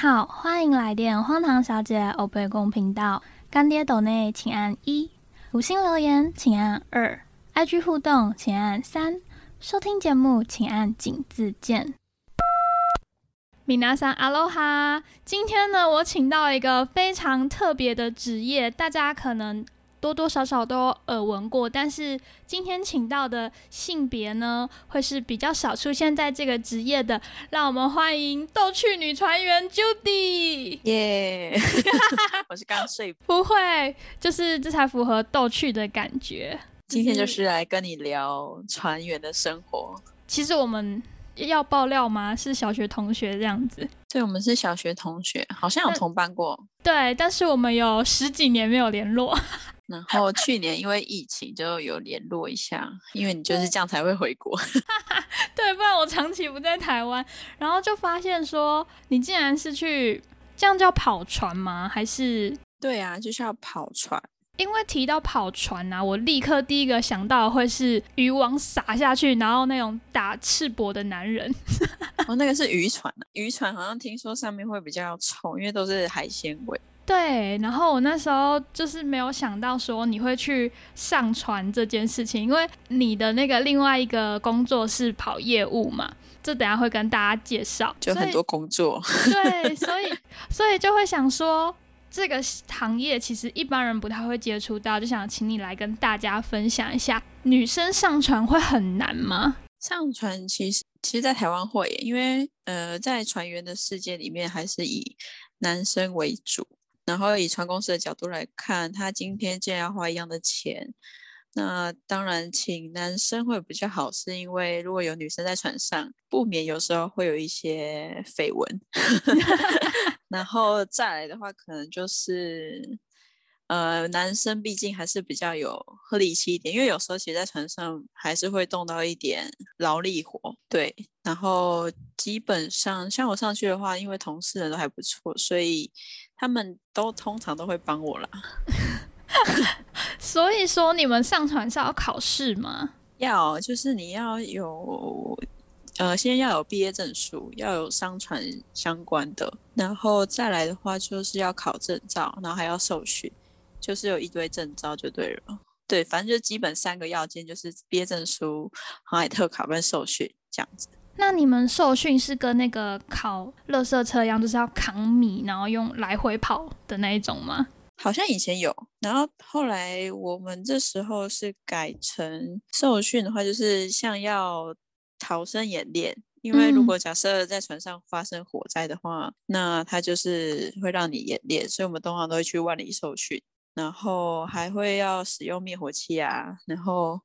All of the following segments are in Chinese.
好，欢迎来电荒唐小姐欧贝公频道。干爹斗内请按一，五星留言请按二，IG 互动请按三，收听节目请按井字键。米娜桑阿罗哈，今天呢，我请到一个非常特别的职业，大家可能。多多少少都耳闻过，但是今天请到的性别呢，会是比较少出现在这个职业的。让我们欢迎逗趣女船员 Judy。耶，我是刚睡。不会，就是这才符合逗趣的感觉。今天就是来跟你聊船员的生活。其实我们要爆料吗？是小学同学这样子。对，我们是小学同学，好像有同班过。对，但是我们有十几年没有联络。然后去年因为疫情就有联络一下，因为你就是这样才会回国，对，不然我长期不在台湾。然后就发现说，你竟然是去这样叫跑船吗？还是对啊，就是要跑船。因为提到跑船啊，我立刻第一个想到会是渔网撒下去，然后那种打赤膊的男人。哦，那个是渔船啊渔船好像听说上面会比较臭，因为都是海鲜味。对，然后我那时候就是没有想到说你会去上传这件事情，因为你的那个另外一个工作是跑业务嘛，这等下会跟大家介绍，就很多工作。对，所以所以就会想说，这个行业其实一般人不太会接触到，就想请你来跟大家分享一下，女生上船会很难吗？上船其实其实，在台湾会，因为呃，在船员的世界里面，还是以男生为主。然后以船公司的角度来看，他今天既然要花一样的钱，那当然请男生会比较好，是因为如果有女生在船上，不免有时候会有一些绯闻。然后再来的话，可能就是，呃，男生毕竟还是比较有合理气一点，因为有时候其实在船上还是会动到一点劳力活。对，然后基本上像我上去的话，因为同事人都还不错，所以。他们都通常都会帮我啦，所以说你们上传是要考试吗？要，就是你要有，呃，先要有毕业证书，要有商传相关的，然后再来的话就是要考证照，然后还要受训，就是有一堆证照就对了。对，反正就基本三个要件，就是毕业证书、航海特考跟受训这样子。那你们受训是跟那个考乐色车一样，就是要扛米，然后用来回跑的那一种吗？好像以前有，然后后来我们这时候是改成受训的话，就是像要逃生演练，因为如果假设在船上发生火灾的话，那它就是会让你演练，所以我们通常都会去万里受训。然后还会要使用灭火器啊，然后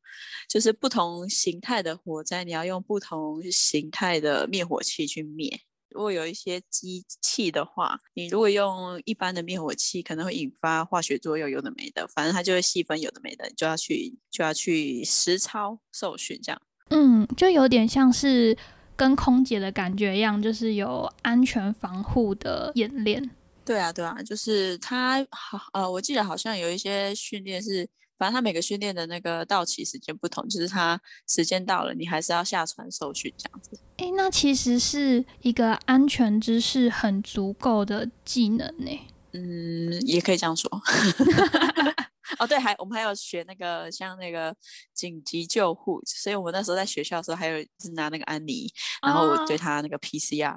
就是不同形态的火灾，你要用不同形态的灭火器去灭。如果有一些机器的话，你如果用一般的灭火器，可能会引发化学作用，有的没的，反正它就会细分有的没的，就要去就要去实操受训这样。嗯，就有点像是跟空姐的感觉一样，就是有安全防护的演练。对啊，对啊，就是他好呃，我记得好像有一些训练是，反正他每个训练的那个到期时间不同，就是他时间到了，你还是要下船受训这样子。哎，那其实是一个安全知识很足够的技能呢。嗯，也可以这样说。哦，对，还我们还有学那个像那个紧急救护，所以我们那时候在学校的时候，还有是拿那个安妮，然后我对他那个 PCR。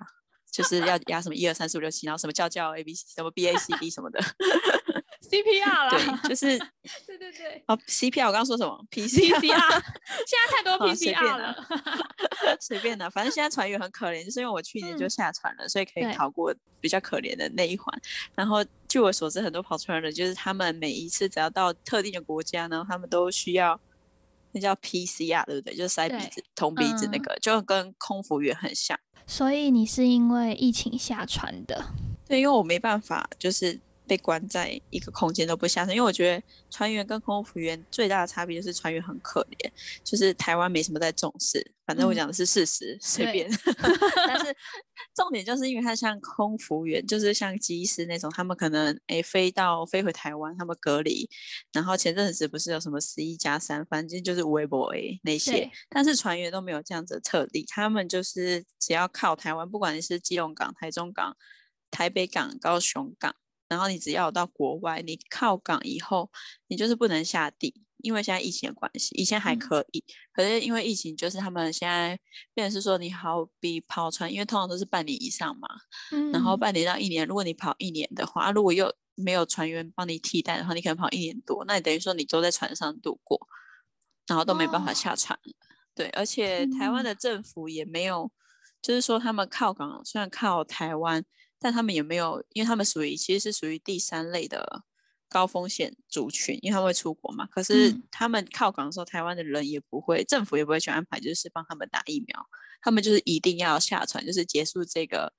就是要压什么一二三四五六七，然后什么叫叫 A B C，什么 B A C D 什么的，CPR 了。对，就是 对对对。哦，CPR 我刚刚说什么？PCR，现在太多 PCR 了。随便的，反正现在船员很可怜，就是因为我去年就下船了，所以可以逃过比较可怜的那一环。然后据我所知，很多跑船的，就是他们每一次只要到特定的国家，然后他们都需要那叫 PCR，对不对？就是塞鼻子、通鼻子那个，就跟空服员很像。所以你是因为疫情下船的？对，因为我没办法，就是被关在一个空间都不下船。因为我觉得船员跟空服员最大的差别就是船员很可怜，就是台湾没什么在重视。反正我讲的是事实，随便。但是重点就是因为他像空服员，就是像机师那种，他们可能诶飞到飞回台湾，他们隔离。然后前阵子不是有什么十一加三，反正就是微博诶那些。但是船员都没有这样子特例，他们就是只要靠台湾，不管你是基隆港、台中港，台北港、高雄港，然后你只要到国外，你靠港以后，你就是不能下地。因为现在疫情的关系，以前还可以，可是因为疫情，就是他们现在变成是说，你好比跑船，因为通常都是半年以上嘛，然后半年到一年，如果你跑一年的话，如果又没有船员帮你替代的话，你可能跑一年多，那你等于说你都在船上度过，然后都没办法下船。对，而且台湾的政府也没有，就是说他们靠港，虽然靠台湾，但他们也没有，因为他们属于其实是属于第三类的。高风险族群，因为他们会出国嘛。可是他们靠港的时候，台湾的人也不会，政府也不会去安排，就是帮他们打疫苗。他们就是一定要下船，就是结束这个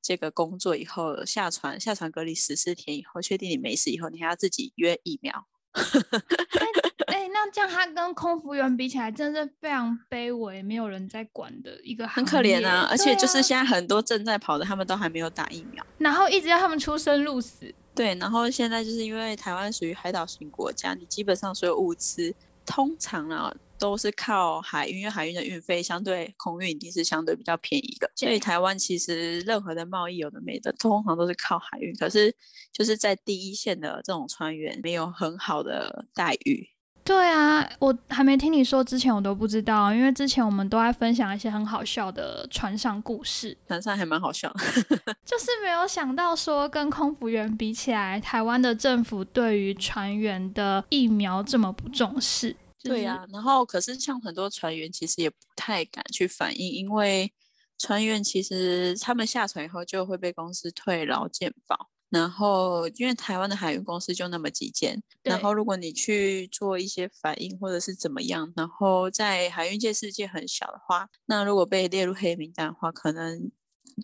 这个工作以后下船，下船隔离十四天以后，确定你没事以后，你还要自己约疫苗。哎，那这样他跟空服员比起来，真的是非常卑微，没有人在管的一个很可怜啊。而且就是现在很多正在跑的，他们都还没有打疫苗，然后一直要他们出生入死。对，然后现在就是因为台湾属于海岛型国家，你基本上所有物资通常啊都是靠海运，因为海运的运费相对空运一定是相对比较便宜的，所以台湾其实任何的贸易有的没的，通常都是靠海运。可是就是在第一线的这种船员没有很好的待遇。对啊，我还没听你说之前，我都不知道，因为之前我们都在分享一些很好笑的船上故事，船上还蛮好笑，就是没有想到说跟空服员比起来，台湾的政府对于船员的疫苗这么不重视。对呀，然后可是像很多船员其实也不太敢去反映，因为船员其实他们下船以后就会被公司退劳健保。然后，因为台湾的海运公司就那么几间，然后如果你去做一些反应或者是怎么样，然后在海运界世界很小的话，那如果被列入黑名单的话，可能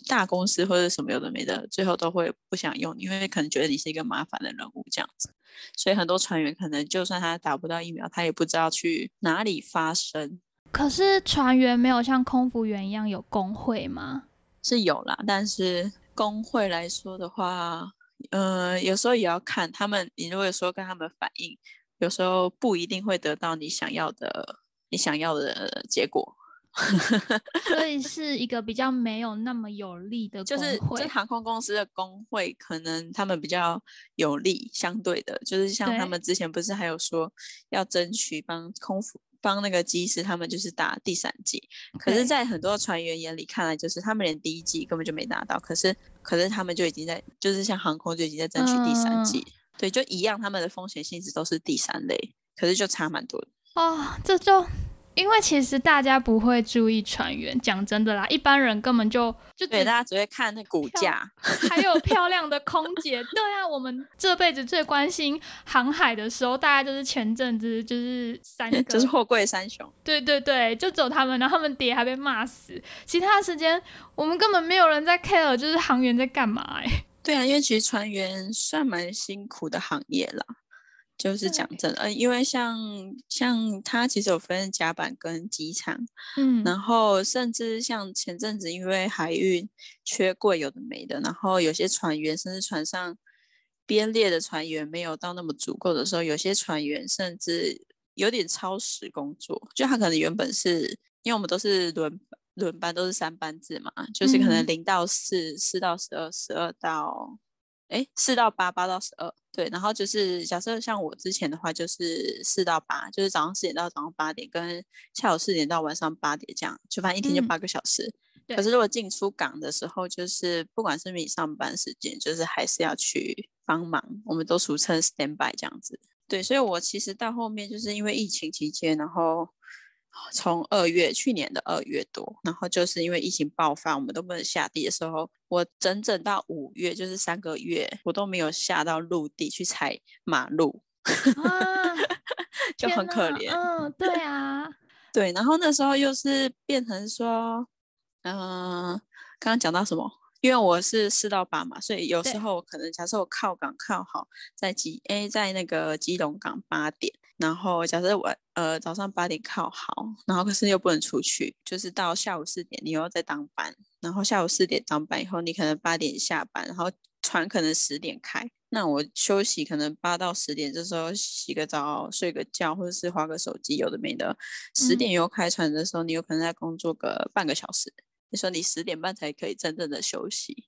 大公司或者什么有的没的，最后都会不想用，因为可能觉得你是一个麻烦的人物这样子。所以很多船员可能就算他打不到疫苗，他也不知道去哪里发声。可是船员没有像空服员一样有工会吗？是有啦，但是工会来说的话。呃，有时候也要看他们。你如果说跟他们反映，有时候不一定会得到你想要的、你想要的结果。所以 是一个比较没有那么有利的，就是这航空公司的工会，可能他们比较有利，相对的，就是像他们之前不是还有说要争取帮空服。帮那个机师，他们就是打第三季，可是，在很多船员眼里看来，就是他们连第一季根本就没拿到，可是，可是他们就已经在，就是像航空就已经在争取第三季，对，就一样，他们的风险性质都是第三类，可是就差蛮多的哦，这就。因为其实大家不会注意船员，讲真的啦，一般人根本就就对，大家只会看那骨架，还有漂亮的空姐。对啊，我们这辈子最关心航海的时候，大概就是前阵子就是三个，就是货柜三雄。对对对，就走他们，然后他们爹还被骂死。其他时间我们根本没有人在 care，就是航员在干嘛？哎，对啊，因为其实船员算蛮辛苦的行业啦。就是讲真的，呃，因为像像它其实有分甲板跟机场，嗯，然后甚至像前阵子因为海运缺柜有的没的，然后有些船员甚至船上编列的船员没有到那么足够的时候，有些船员甚至有点超时工作，就他可能原本是因为我们都是轮轮班都是三班制嘛，就是可能零到四，四到十二，十二到。哎，四到八，八到十二，对，然后就是假设像我之前的话，就是四到八，就是早上四点到早上八点，跟下午四点到晚上八点这样，就反正一天就八个小时。可是如果进出港的时候，就是不管是你上班时间，就是还是要去帮忙，我们都俗称 stand by 这样子。对，所以我其实到后面就是因为疫情期间，然后。从二月去年的二月多，然后就是因为疫情爆发，我们都不能下地的时候，我整整到五月，就是三个月，我都没有下到陆地去踩马路，就很可怜。嗯，对啊，对。然后那时候又是变成说，嗯，刚刚讲到什么？因为我是四到八嘛，所以有时候可能假设我靠港靠好在基 A 在那个基隆港八点。然后假设我呃早上八点靠好，然后可是又不能出去，就是到下午四点你又要再当班，然后下午四点当班以后，你可能八点下班，然后船可能十点开，那我休息可能八到十点，这时候洗个澡、睡个觉，或者是划个手机，有的没的。十点又开船的时候，你有可能在工作个半个小时，你说你十点半才可以真正的休息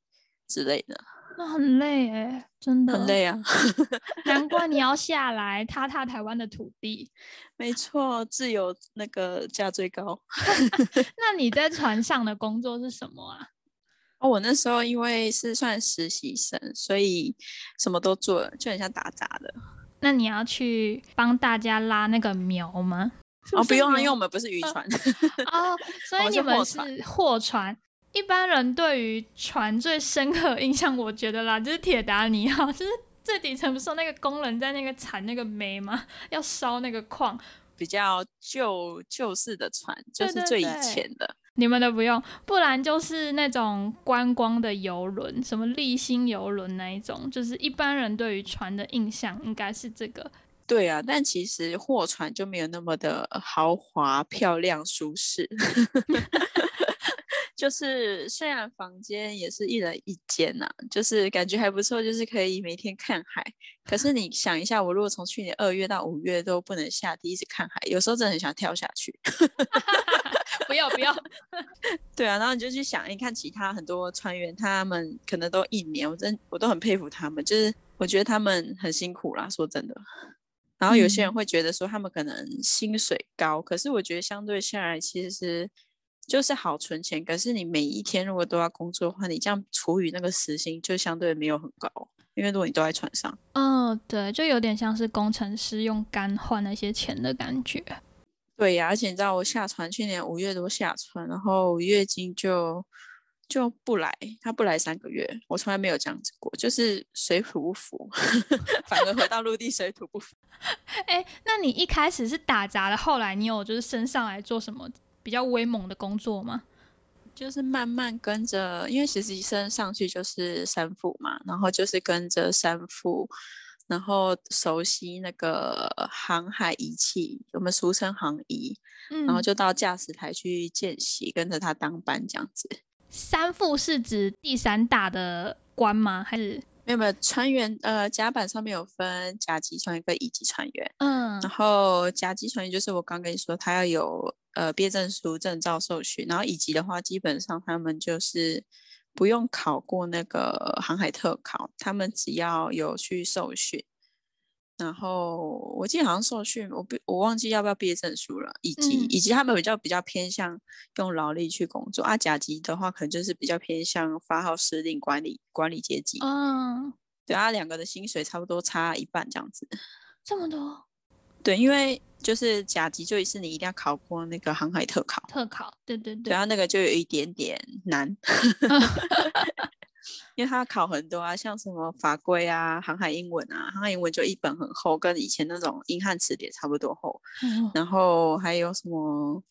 之类的。那很累哎，真的很累啊。难怪你要下来踏踏台湾的土地。没错，自由那个价最高。那你在船上的工作是什么啊？哦，我那时候因为是算实习生，所以什么都做，就很像打杂的。那你要去帮大家拉那个苗吗？哦，不用啊，因为我们不是渔船。哦，所以你们是货船。一般人对于船最深刻印象，我觉得啦，就是铁达尼号，就是最底层不是那个工人在那个铲那个煤吗？要烧那个矿，比较旧旧式的船，就是最以前的。你们的不用，不然就是那种观光的游轮，什么立新游轮那一种，就是一般人对于船的印象应该是这个。对啊，但其实货船就没有那么的豪华、漂亮、舒适。就是虽然房间也是一人一间呐，就是感觉还不错，就是可以每天看海。可是你想一下，我如果从去年二月到五月都不能下地一直看海，有时候真的很想跳下去。不 要不要。对啊，然后你就去想，你看其他很多船员，他们可能都一年，我真我都很佩服他们，就是我觉得他们很辛苦啦，说真的。然后有些人会觉得说他们可能薪水高，可是我觉得相对下来其实。就是好存钱，可是你每一天如果都要工作的话，你这样除以那个时薪就相对没有很高，因为如果你都在船上，嗯，对，就有点像是工程师用肝换那些钱的感觉。对呀，而且你知道我下船去年五月多下船，然后月经就就不来，他不来三个月，我从来没有这样子过，就是水土不服，反而回到陆地水土不服。哎，那你一开始是打杂的，后来你有就是升上来做什么？比较威猛的工作吗？就是慢慢跟着，因为实习生上去就是三副嘛，然后就是跟着三副，然后熟悉那个航海仪器，我们俗称航仪，然后就到驾驶台去见习，跟着他当班这样子。三副是指第三大的官吗？还是没有没有船员？呃，甲板上面有分甲级船员跟乙级船员。嗯，然后甲级船员就是我刚跟你说，他要有。呃，毕业证书、证照、授训，然后乙级的话，基本上他们就是不用考过那个航海特考，他们只要有去受训，然后我记得好像受训，我不我忘记要不要毕业证书了，以及以及他们比较比较偏向用劳力去工作啊，甲级的话可能就是比较偏向发号施令、管理管理阶级，嗯，对啊，两个的薪水差不多差一半这样子，这么多。对，因为就是甲级，就是你一定要考过那个航海特考。特考，对对对。然后那个就有一点点难，因为他考很多啊，像什么法规啊、航海英文啊，航海英文就一本很厚，跟以前那种英汉词典差不多厚。然后还有什么，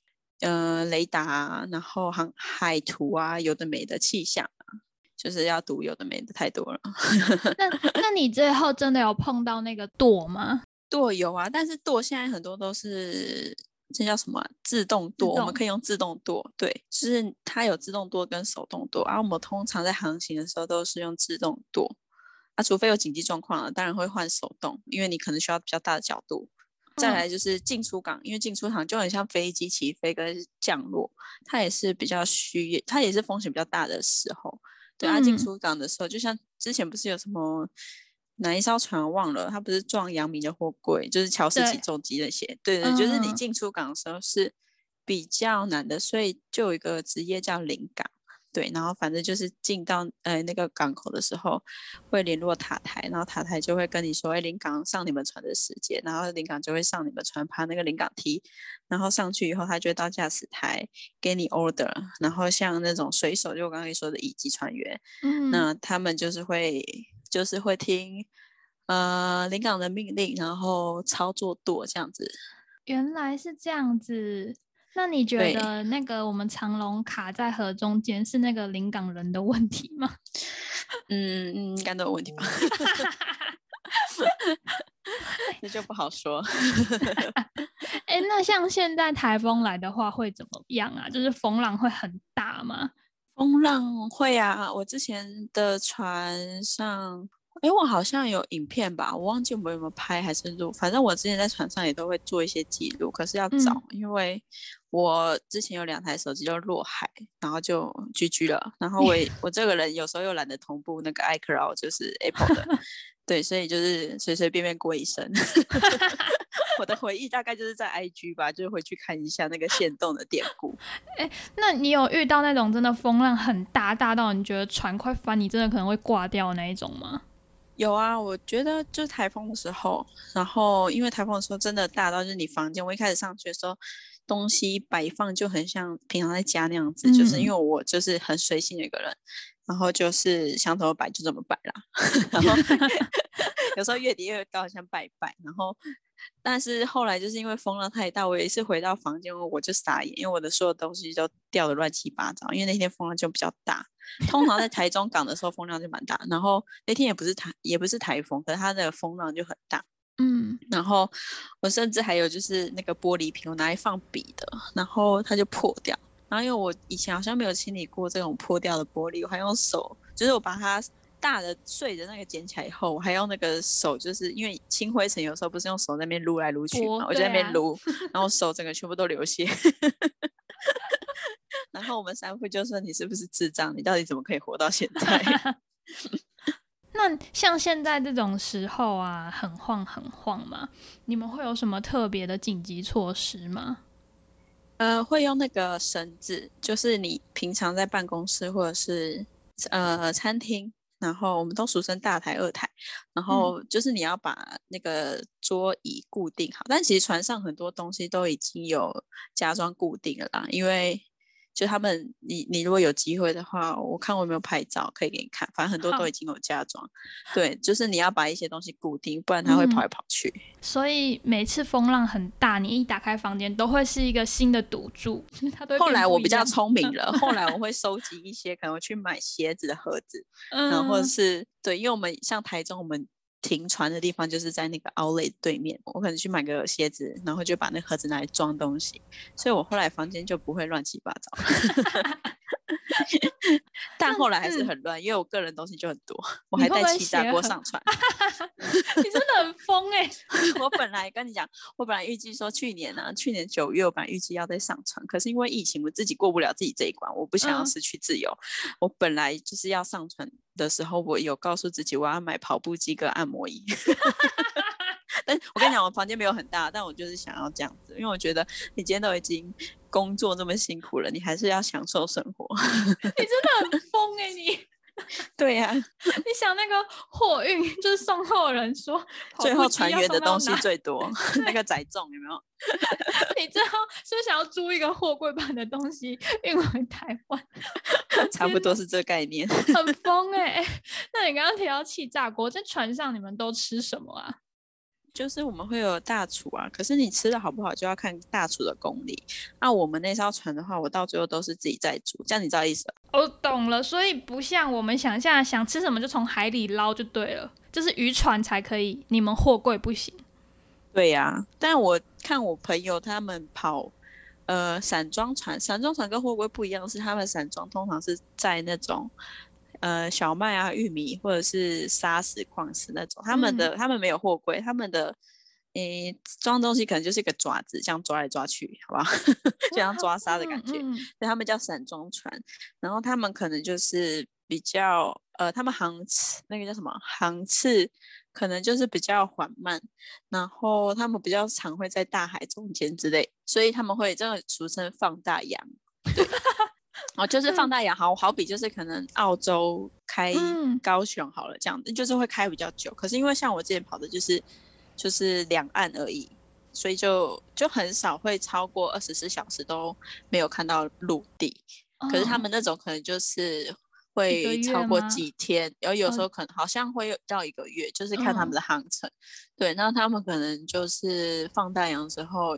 呃，雷达，然后航海图啊，有的没的气象啊，就是要读有的没的太多了。那那你最后真的有碰到那个舵吗？舵有啊，但是舵现在很多都是这叫什么自动舵，我们可以用自动舵。对，就是它有自动舵跟手动舵，而我们通常在航行的时候都是用自动舵。啊，除非有紧急状况了，当然会换手动，因为你可能需要比较大的角度。再来就是进出港，因为进出港就很像飞机起飞跟降落，它也是比较需，它也是风险比较大的时候。对啊，进出港的时候，就像之前不是有什么。哪一艘船忘了？他不是撞阳明的货柜，就是乔斯起重机那些。对对，就是你进出港的时候是比较难的，所以就有一个职业叫临港。对，然后反正就是进到呃那个港口的时候，会联络塔台，然后塔台就会跟你说，哎，临港上你们船的时间，然后临港就会上你们船爬那个临港梯，然后上去以后，他就会到驾驶台给你 order，然后像那种水手，就我刚刚说的乙级船员，嗯，那他们就是会。就是会听，呃，临港的命令，然后操作舵这样子。原来是这样子，那你觉得那个我们长龙卡在河中间是那个临港人的问题吗？嗯嗯，应该都有问题吧。那就不好说。哎，那像现在台风来的话会怎么样啊？就是风浪会很大吗？风浪会啊，我之前的船上哎，我好像有影片吧，我忘记我们有没有拍还是录。反正我之前在船上也都会做一些记录，可是要找，因为我之前有两台手机都落海，然后就 GG 了。然后我 我这个人有时候又懒得同步那个 iCloud，就是 Apple 的，对，所以就是随随便便过一生。我的回忆大概就是在 IG 吧，就是回去看一下那个线动的典故。哎，那你有遇到那种真的风浪很大，大到你觉得船快翻，你真的可能会挂掉那一种吗？有啊，我觉得就是台风的时候，然后因为台风的时候真的大到就是你房间，我一开始上去的时候东西摆放就很像平常在家那样子，就是因为我就是很随性的一个人，然后就是想怎么摆就怎么摆啦，然后 有时候月底月到想拜拜，然后。但是后来就是因为风浪太大，我有一次回到房间，我就傻眼，因为我的所有东西都掉的乱七八糟。因为那天风浪就比较大，通常在台中港的时候风浪就蛮大，然后那天也不是台也不是台风，可是它的风浪就很大。嗯，然后我甚至还有就是那个玻璃瓶，我拿来放笔的，然后它就破掉。然后因为我以前好像没有清理过这种破掉的玻璃，我还用手，就是我把它。大的碎的那个捡起来以后，我还用那个手，就是因为清灰尘，有时候不是用手那边撸来撸去嘛，我就在那边撸，然后手整个全部都流血。然后我们三夫就说：“你是不是智障？你到底怎么可以活到现在？” 那像现在这种时候啊，很晃很晃嘛，你们会有什么特别的紧急措施吗？呃，会用那个绳子，就是你平常在办公室或者是呃餐厅。然后我们都俗称大台、二台，然后就是你要把那个桌椅固定好，但其实船上很多东西都已经有加装固定了啦，因为。就他们，你你如果有机会的话，我看我有没有拍照可以给你看。反正很多都已经有加装，对，就是你要把一些东西固定，不然它会跑来跑去。所以每次风浪很大，你一打开房间都会是一个新的赌注。后来我比较聪明了，后来我会收集一些，可能去买鞋子的盒子，然后或者是对，因为我们像台中，我们。停船的地方就是在那个 Outlet 对面，我可能去买个鞋子，然后就把那盒子拿来装东西，所以我后来房间就不会乱七八糟。但后来还是很乱，因为我个人东西就很多，我还带气炸锅上船。你真的很疯哎！我本来跟你讲，我本来预计说去年呢，去年九月我本来预计要再上船，可是因为疫情，我自己过不了自己这一关，我不想要失去自由。我本来就是要上船的时候，我有告诉自己我要买跑步机跟按摩椅。但我跟你讲，我房间没有很大，但我就是想要这样子，因为我觉得你今天都已经工作那么辛苦了，你还是要享受生活。你真的很疯哎，你。对呀，你想那个货运，就是送货人说，最后船员的东西最多，那个载重有没有？你最后是不是想要租一个货柜版的东西运回台湾？差不多是这概念。很疯哎！那你刚刚提到气炸锅，在船上你们都吃什么啊？就是我们会有大厨啊，可是你吃的好不好就要看大厨的功力。那我们那艘船的话，我到最后都是自己在煮，这样你知道意思我懂了，所以不像我们想象，想吃什么就从海里捞就对了，就是渔船才可以，你们货柜不行。对呀，但我看我朋友他们跑呃散装船，散装船跟货柜不一样，是他们散装通常是在那种。呃，小麦啊，玉米或者是砂石矿石那种，他们的他们没有货柜，他们的诶装东西可能就是一个爪子，这样抓来抓去，好吧，就像抓沙的感觉。所以他们叫散装船，然后他们可能就是比较呃，他们航次那个叫什么航次，可能就是比较缓慢，然后他们比较常会在大海中间之类，所以他们会这个俗称放大洋。哦，就是放大洋，好好比就是可能澳洲开高雄好了，这样子就是会开比较久。可是因为像我之前跑的就是就是两岸而已，所以就就很少会超过二十四小时都没有看到陆地。可是他们那种可能就是会超过几天，然后有时候可能好像会到一个月，就是看他们的航程。对，那他们可能就是放大洋之后，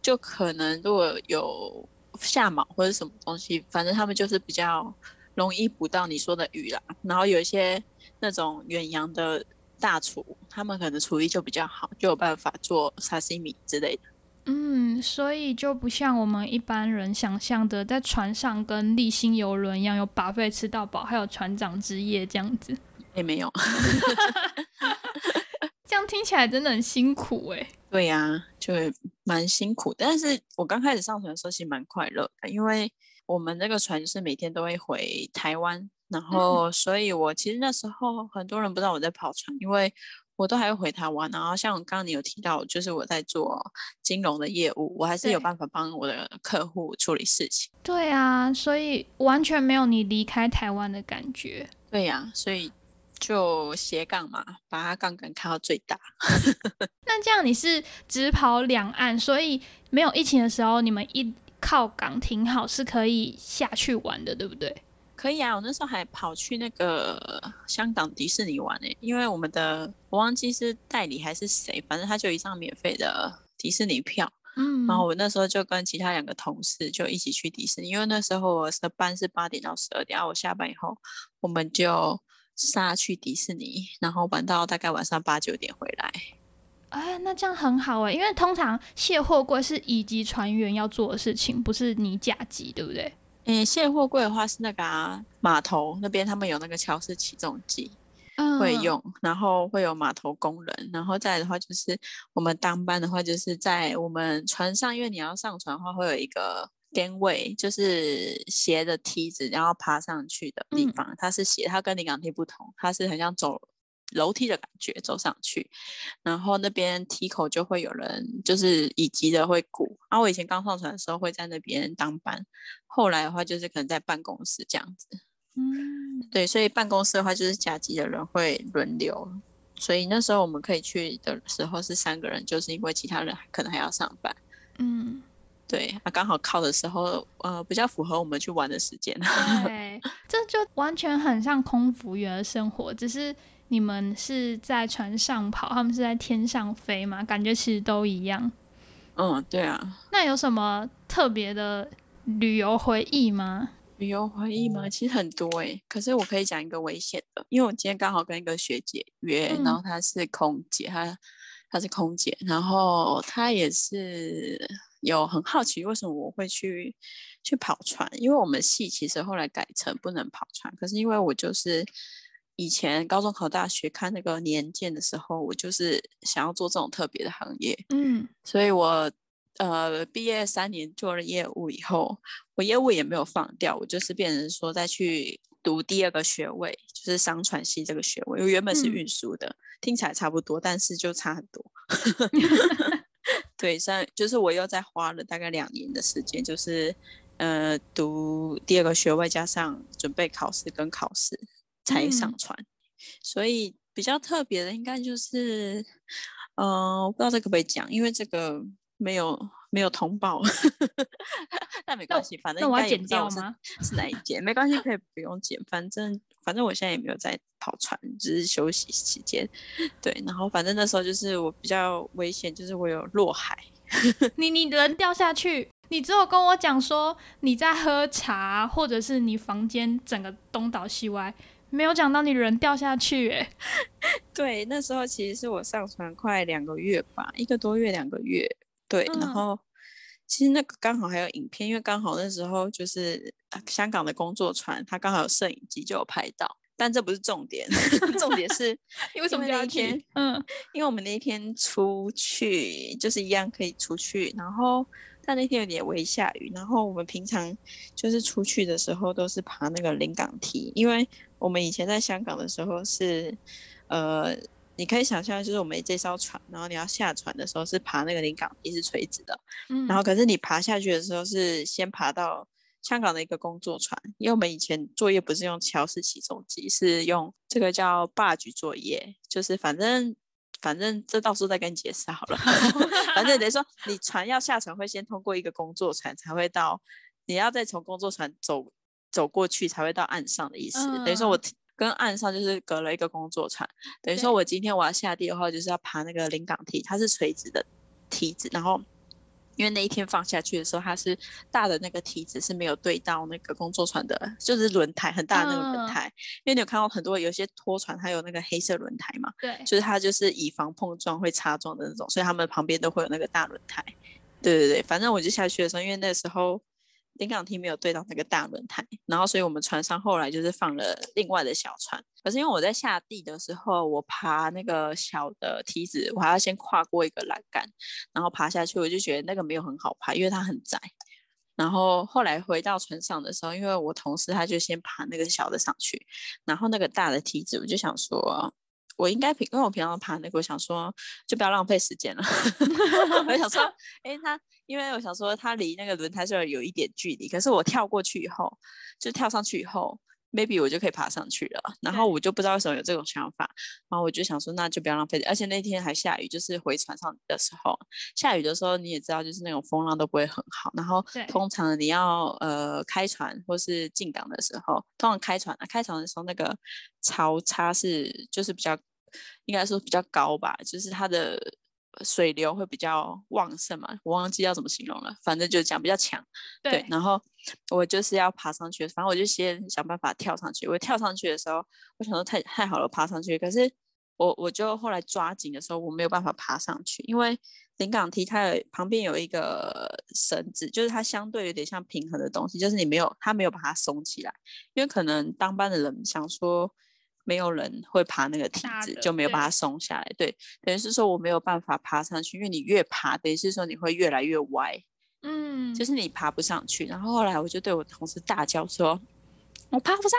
就可能如果有。下锚或者什么东西，反正他们就是比较容易捕到你说的鱼啦。然后有一些那种远洋的大厨，他们可能厨艺就比较好，就有办法做沙西米之类的。嗯，所以就不像我们一般人想象的，在船上跟立新游轮一样，有把费吃到饱，还有船长之夜这样子。也没有。这样听起来真的很辛苦哎。对呀，就蛮辛苦。但是我刚开始上船的时候其实蛮快乐的，因为我们那个船就是每天都会回台湾，然后所以我其实那时候很多人不知道我在跑船，因为。我都还会回台湾，然后像刚刚你有提到，就是我在做金融的业务，我还是有办法帮我的客户处理事情。对啊，所以完全没有你离开台湾的感觉。对呀，所以就斜杠嘛，把它杠杆开到最大。那这样你是只跑两岸，所以没有疫情的时候，你们一靠港停好是可以下去玩的，对不对？可以啊，我那时候还跑去那个香港迪士尼玩呢，因为我们的我忘记是代理还是谁，反正他就一张免费的迪士尼票，嗯，然后我那时候就跟其他两个同事就一起去迪士尼，因为那时候我的班是八点到十二点，然后我下班以后我们就杀去迪士尼，然后玩到大概晚上八九点回来。哎，那这样很好哎，因为通常卸货柜是乙级船员要做的事情，不是你甲级，对不对？诶，卸货柜的话是那个啊，码头那边他们有那个桥式起重机会用，然后会有码头工人，然后再的话就是我们当班的话，就是在我们船上，因为你要上船的话，会有一个点位，就是斜的梯子，然后爬上去的地方，它是斜，它跟临港梯不同，它是很像走。楼梯的感觉走上去，然后那边梯口就会有人，就是乙级的会鼓。啊我以前刚上船的时候会在那边当班，后来的话就是可能在办公室这样子。嗯，对，所以办公室的话就是甲级的人会轮流，所以那时候我们可以去的时候是三个人，就是因为其他人可能还要上班。嗯，对，啊，刚好靠的时候，呃，比较符合我们去玩的时间。对，这就完全很像空服员的生活，只是。你们是在船上跑，他们是在天上飞嘛？感觉其实都一样。嗯，对啊。那有什么特别的旅游回忆吗？旅游回忆吗？其实很多诶。可是我可以讲一个危险的，因为我今天刚好跟一个学姐约，然后她是空姐，她她是空姐，然后她也是有很好奇为什么我会去去跑船，因为我们系其实后来改成不能跑船，可是因为我就是。以前高中考大学看那个年鉴的时候，我就是想要做这种特别的行业，嗯，所以我呃毕业三年做了业务以后，我业务也没有放掉，我就是变成说再去读第二个学位，就是商船系这个学位。我原本是运输的，听起来差不多，但是就差很多。对，像就是我又再花了大概两年的时间，就是呃读第二个学位，加上准备考试跟考试。才上船，所以比较特别的应该就是，呃，我不知道这个可不可以讲，因为这个没有没有通报，那没关系，反正那我要剪掉吗？是哪一件？没关系，可以不用剪，反正反正我现在也没有在跑船，只是休息期间。对，然后反正那时候就是我比较危险，就是我有落海，你你人掉下去，你只有跟我讲说你在喝茶，或者是你房间整个东倒西歪。没有讲到你人掉下去，哎，对，那时候其实是我上船快两个月吧，一个多月两个月，对，然后其实那个刚好还有影片，因为刚好那时候就是香港的工作船，它刚好有摄影机就有拍到，但这不是重点，重点是 因为什么那一天，嗯，因为我们那一天出去就是一样可以出去，然后。但那天有点微下雨，然后我们平常就是出去的时候都是爬那个临港梯，因为我们以前在香港的时候是，呃，你可以想象，就是我们这艘船，然后你要下船的时候是爬那个临港也是垂直的，嗯，然后可是你爬下去的时候是先爬到香港的一个工作船，因为我们以前作业不是用桥式起重机，是用这个叫霸举作业，就是反正。反正这到时候再跟你解释好了。反正等于说，你船要下船会先通过一个工作船，才会到你要再从工作船走走过去，才会到岸上的意思。等于说我跟岸上就是隔了一个工作船。等于说我今天我要下地的话，就是要爬那个临港梯，它是垂直的梯子，然后。因为那一天放下去的时候，它是大的那个梯子是没有对到那个工作船的，就是轮胎很大的那个轮胎。因为你有看到很多有些拖船，它有那个黑色轮胎嘛？对，就是它就是以防碰撞会擦撞的那种，所以他们旁边都会有那个大轮胎。对对对，反正我就下去的时候，因为那时候临港梯没有对到那个大轮胎，然后所以我们船上后来就是放了另外的小船。可是因为我在下地的时候，我爬那个小的梯子，我还要先跨过一个栏杆，然后爬下去，我就觉得那个没有很好爬，因为它很窄。然后后来回到船上的时候，因为我同事他就先爬那个小的上去，然后那个大的梯子，我就想说。我应该平，因为我平常爬那个，我想说就不要浪费时间了。我想说，哎，他因为我想说他离那个轮胎是有一点距离，可是我跳过去以后，就跳上去以后，maybe 我就可以爬上去了。然后我就不知道为什么有这种想法，然后我就想说那就不要浪费。而且那天还下雨，就是回船上的时候下雨的时候，你也知道，就是那种风浪都不会很好。然后通常你要呃开船或是进港的时候，通常开船啊，开船的时候那个潮差是就是比较。应该说比较高吧，就是它的水流会比较旺盛嘛，我忘记要怎么形容了，反正就讲比较强。对，然后我就是要爬上去，反正我就先想办法跳上去。我跳上去的时候，我想说太太好了，爬上去。可是我我就后来抓紧的时候，我没有办法爬上去，因为临港梯它有旁边有一个绳子，就是它相对有点像平衡的东西，就是你没有它没有把它松起来，因为可能当班的人想说。没有人会爬那个梯子，就没有把它松下来。对，等于是说我没有办法爬上去，因为你越爬，等于是说你会越来越歪，嗯，就是你爬不上去。然后后来我就对我同事大叫说。我爬不上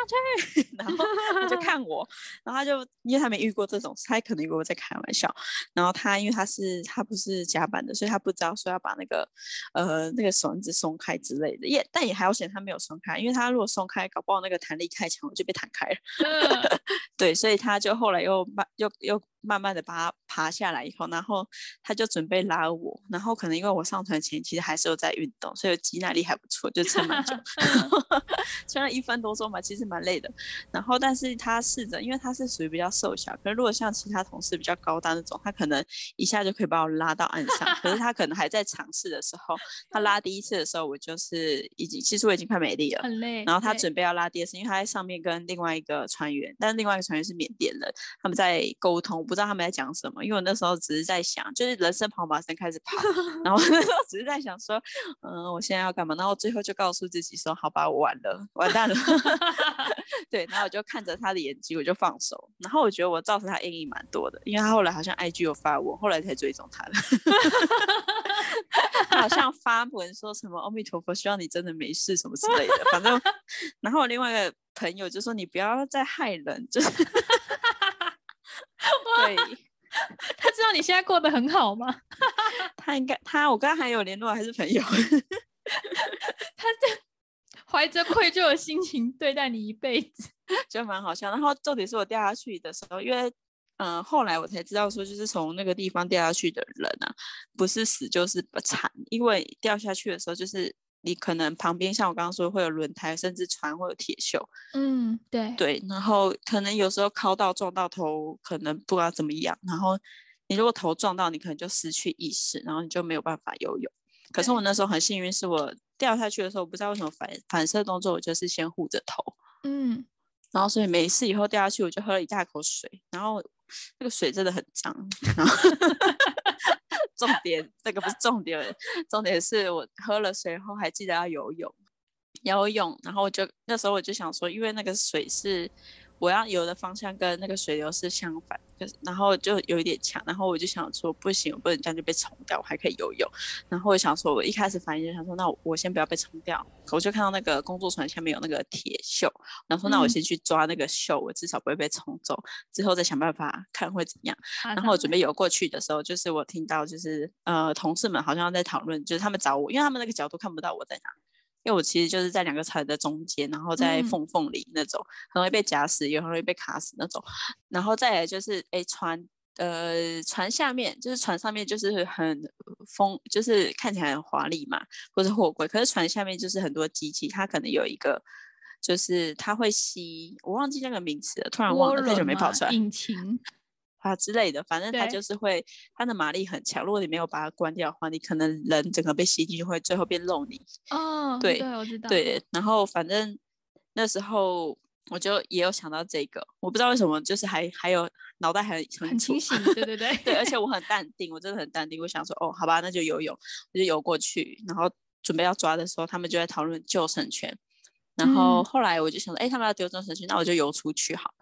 去，然后他就看我，然后他就因为他没遇过这种，他可能以为我在开玩笑。然后他因为他是他不是甲板的，所以他不知道说要把那个呃那个绳子松开之类的。也但也还好险他没有松开，因为他如果松开，搞不好那个弹力太强，我就被弹开了。对，所以他就后来又慢又又。慢慢的把它爬下来以后，然后他就准备拉我，然后可能因为我上船前其实还是有在运动，所以肌耐力还不错，就撑蛮久。虽然一分多钟吧，其实蛮累的。然后，但是他试着，因为他是属于比较瘦小，可是如果像其他同事比较高大那种，他可能一下就可以把我拉到岸上。可是他可能还在尝试的时候，他拉第一次的时候，我就是已经其实我已经快没力了，很累。然后他准备要拉第二次，因为他在上面跟另外一个船员，但是另外一个船员是缅甸人，他们在沟通。不知道他们在讲什么，因为我那时候只是在想，就是人生跑马灯开始跑，然后 那时候只是在想说，嗯，我现在要干嘛？然后最后就告诉自己说，好吧，我完了，完蛋了。对，然后我就看着他的眼睛，我就放手。然后我觉得我造成他阴影蛮多的，因为他后来好像 IG 有发我，后来才追踪他的。他好像发文说什么“阿弥陀佛，希望你真的没事”什么之类的。反正，然后我另外一个朋友就说：“你不要再害人。”就是。对，他知道你现在过得很好吗？他应该，他我跟他还有联络，还是朋友。他这怀着愧疚的心情对待你一辈子，就蛮好笑。然后重点是我掉下去的时候，因为嗯，后来我才知道说，就是从那个地方掉下去的人啊，不是死就是不惨，因为掉下去的时候就是。你可能旁边像我刚刚说会有轮胎，甚至船会有铁锈。嗯，对对。然后可能有时候靠到撞到头，可能不知道怎么样。然后你如果头撞到，你可能就失去意识，然后你就没有办法游泳。可是我那时候很幸运，是我掉下去的时候，不知道为什么反反射动作，我就是先护着头。嗯。然后所以没事，以后掉下去我就喝了一大口水，然后那个水真的很脏。然后重点，这个不是重点，重点是我喝了水后还记得要游泳，游泳，然后我就那时候我就想说，因为那个水是。我要游的方向跟那个水流是相反，就是然后就有一点强，然后我就想说不行，我不能这样就被冲掉，我还可以游泳。然后我想说，我一开始反应就想说，那我先不要被冲掉。我就看到那个工作船下面有那个铁锈，然后说那我先去抓那个锈，我至少不会被冲走，之后再想办法看会怎样。然后我准备游过去的时候，就是我听到就是呃同事们好像在讨论，就是他们找我，因为他们那个角度看不到我在哪。因为我其实就是在两个船的中间，然后在缝缝里那种，很容易被夹死，也很容易被卡死那种。然后再来就是，哎，船呃船下面就是船上面就是很风，就是看起来很华丽嘛，或者货柜。可是船下面就是很多机器，它可能有一个，就是它会吸，我忘记那个名词了，突然忘了，太久没跑出来。引擎。啊之类的，反正它就是会，它的马力很强。如果你没有把它关掉的话，你可能人整个被吸进去，会最后变漏泥。哦，对，我知道。对，然后反正那时候我就也有想到这个，我不知道为什么，就是还还有脑袋还很清醒。对对 对，对，而且我很淡定，我真的很淡定。我想说，哦，好吧，那就游泳，我就游过去，然后准备要抓的时候，他们就在讨论救生圈。然后后来我就想说，哎，他们要丢救生圈，那我就游出去好。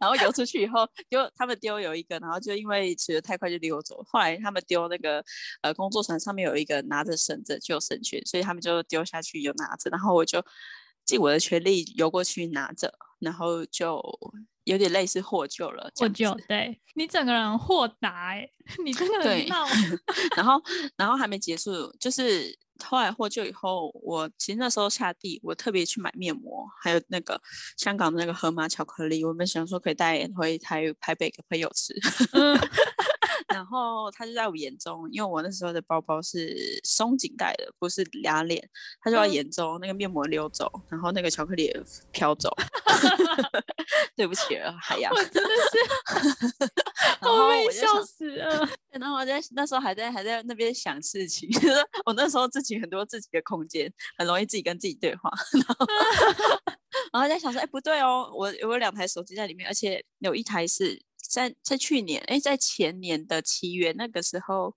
然后游出去以后，就他们丢有一个，然后就因为水得太快就溜走。后来他们丢那个呃工作船上面有一个拿着绳子救生圈，所以他们就丢下去就拿着，然后我就尽我的全力游过去拿着，然后就。有点类似获救了，获救，对你整个人豁达哎，你真的很闹。然后，然后还没结束，就是后来获救以后，我其实那时候下地，我特别去买面膜，还有那个香港的那个河马巧克力，我们想说可以带回台台北给朋友吃。然后他就在我眼中，因为我那时候的包包是松紧带的，不是拉链，他就在眼中那个面膜溜走，然后那个巧克力飘走。对不起了，海 洋。我真的是，我被笑死了。然后我在那时候还在还在那边想事情，我那时候自己很多自己的空间，很容易自己跟自己对话。然后在想说，哎，不对哦，我我有两台手机在里面，而且有一台是。在在去年，哎，在前年的七月那个时候，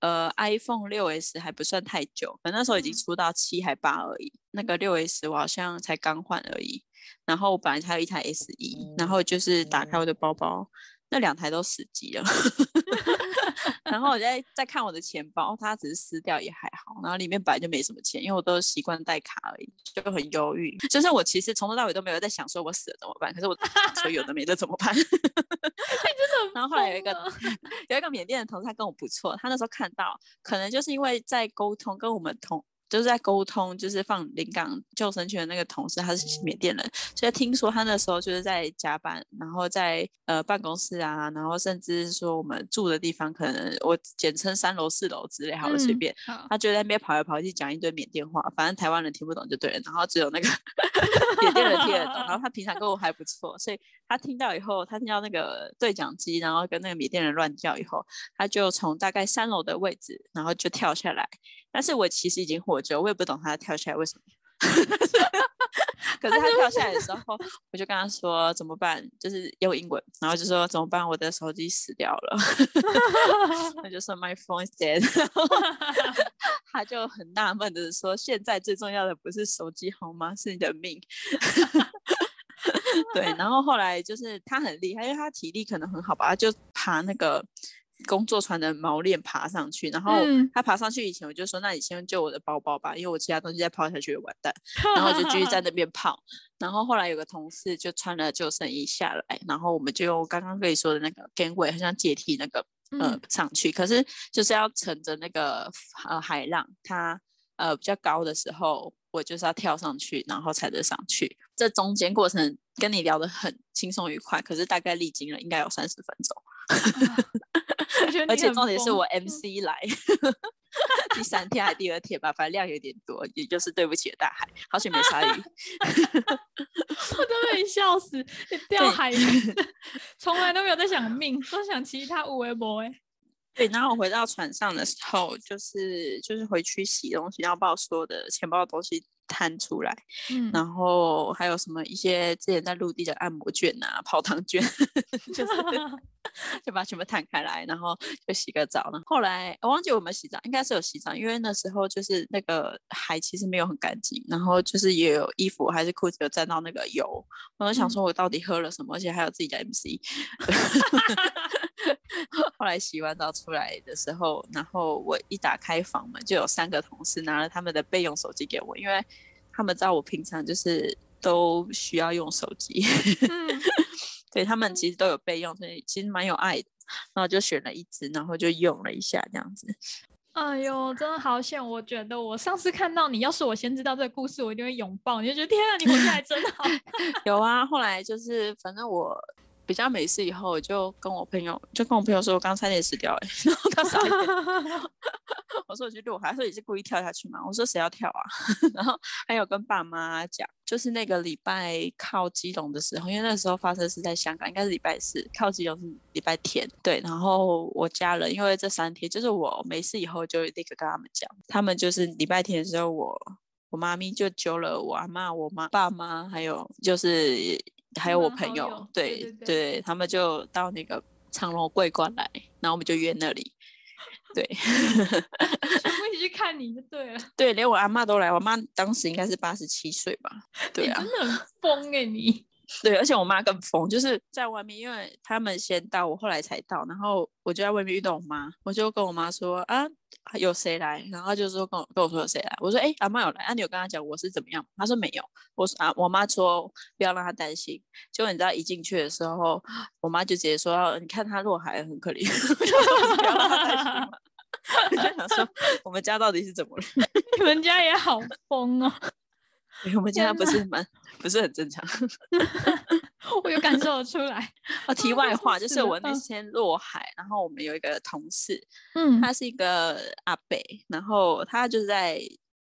呃，iPhone 六 S 还不算太久，可那时候已经出到七还八而已。那个六 S 我好像才刚换而已。然后我本来还有一台 S 一，然后就是打开我的包包，那两台都死机了。然后我在在看我的钱包，它只是撕掉也还好，然后里面本来就没什么钱，因为我都习惯带卡而已，就很忧郁。就是我其实从头到尾都没有在想说我死了怎么办，可是我说有的没的怎么办？真的。然后后来有一个有一个缅甸的同事，他跟我不错，他那时候看到，可能就是因为在沟通跟我们同。就是在沟通，就是放临港救生圈的那个同事，他是缅甸人，所以听说他那时候就是在加班，然后在呃办公室啊，然后甚至说我们住的地方，可能我简称三楼、四楼之类，好了随便，他就在那边跑来跑去讲一堆缅甸话，反正台湾人听不懂就对了，然后只有那个 缅甸人听得懂，然后他平常跟我还不错，所以他听到以后，他听到那个对讲机，然后跟那个缅甸人乱叫以后，他就从大概三楼的位置，然后就跳下来。但是我其实已经活着，我也不懂他跳下来为什么。可是他跳下来的时候，我就跟他说怎么办，就是用英文，然后就说怎么办，我的手机死掉了。他就说 My phone is dead。他就很纳闷的说，现在最重要的不是手机好吗？是你的命。对，然后后来就是他很厉害，因为他体力可能很好吧，他就爬那个。工作船的锚链爬上去，然后他爬上去以前，我就说：“那你先救我的包包吧，因为我其他东西再泡下去就完蛋。”然后就继续在那边泡。然后后来有个同事就穿了救生衣下来，然后我们就用刚刚跟你说的那个 gangway，很像阶梯那个呃上去，可是就是要乘着那个呃海浪，它呃比较高的时候，我就是要跳上去，然后才得上去。这中间过程跟你聊得很轻松愉快，可是大概历经了应该有三十分钟。而且重点是我 MC 来，第三天还是第二天吧，反正量有点多，也就是对不起大海，好久没鲨鱼，我都被你笑死，掉海里，从来都没有在想命，都想其他五维博哎。对，然后我回到船上的时候，就是就是回去洗东西，然后把我所有的钱包的东西。摊出来，嗯，然后还有什么一些之前在陆地的按摩券啊、泡汤券，就是就把全部摊开来，然后就洗个澡。然后后来我忘记我们洗澡，应该是有洗澡，因为那时候就是那个海其实没有很干净，然后就是也有衣服还是裤子有沾到那个油。我就想说，我到底喝了什么？而且还有自己的 MC。后来洗完澡出来的时候，然后我一打开房门，就有三个同事拿了他们的备用手机给我，因为他们知道我平常就是都需要用手机，对他们其实都有备用，所以其实蛮有爱的。然后就选了一支，然后就用了一下这样子。哎呦，真的好险！我觉得我上次看到你，要是我先知道这个故事，我一定会拥抱你，就觉得天啊，你活下来真好。有啊，后来就是反正我。比较没事以后，我就跟我朋友，就跟我朋友说，我刚差点死掉哎，然后他傻眼，我说我去录，还说你是故意跳下去吗？我说谁要跳啊？然后还有跟爸妈讲，就是那个礼拜靠基隆的时候，因为那时候发生是在香港，应该是礼拜四，靠基隆是礼拜天，对。然后我家人因为这三天，就是我没事以后就立刻跟他们讲，他们就是礼拜天的时候，我我妈咪就揪了我阿妈、我妈、爸妈，还有就是。还有我朋友，对对，他们就到那个长隆桂冠来，然后我们就约那里，对，全部一起去看你就对了。对，连我阿妈都来，我妈当时应该是八十七岁吧。对啊，真的很疯哎、你。对，而且我妈更疯，就是在外面，因为他们先到，我后来才到，然后我就在外面遇到我妈，我就跟我妈说啊，有谁来？然后就说跟我跟我说有谁来，我说哎，阿妈有来，啊，你有跟她讲我是怎么样？她说没有，我说啊，我妈说不要让她担心，结果你知道一进去的时候，我妈就直接说，你看她落海很可怜，我就说不要让她担心。我就想说，我们家到底是怎么了？你们家也好疯哦，我们家天不是蛮不是很正常。我有感受出来。哦，题 外话，就是我那天落海，然后我们有一个同事，嗯他是一个阿北，然后他就是在，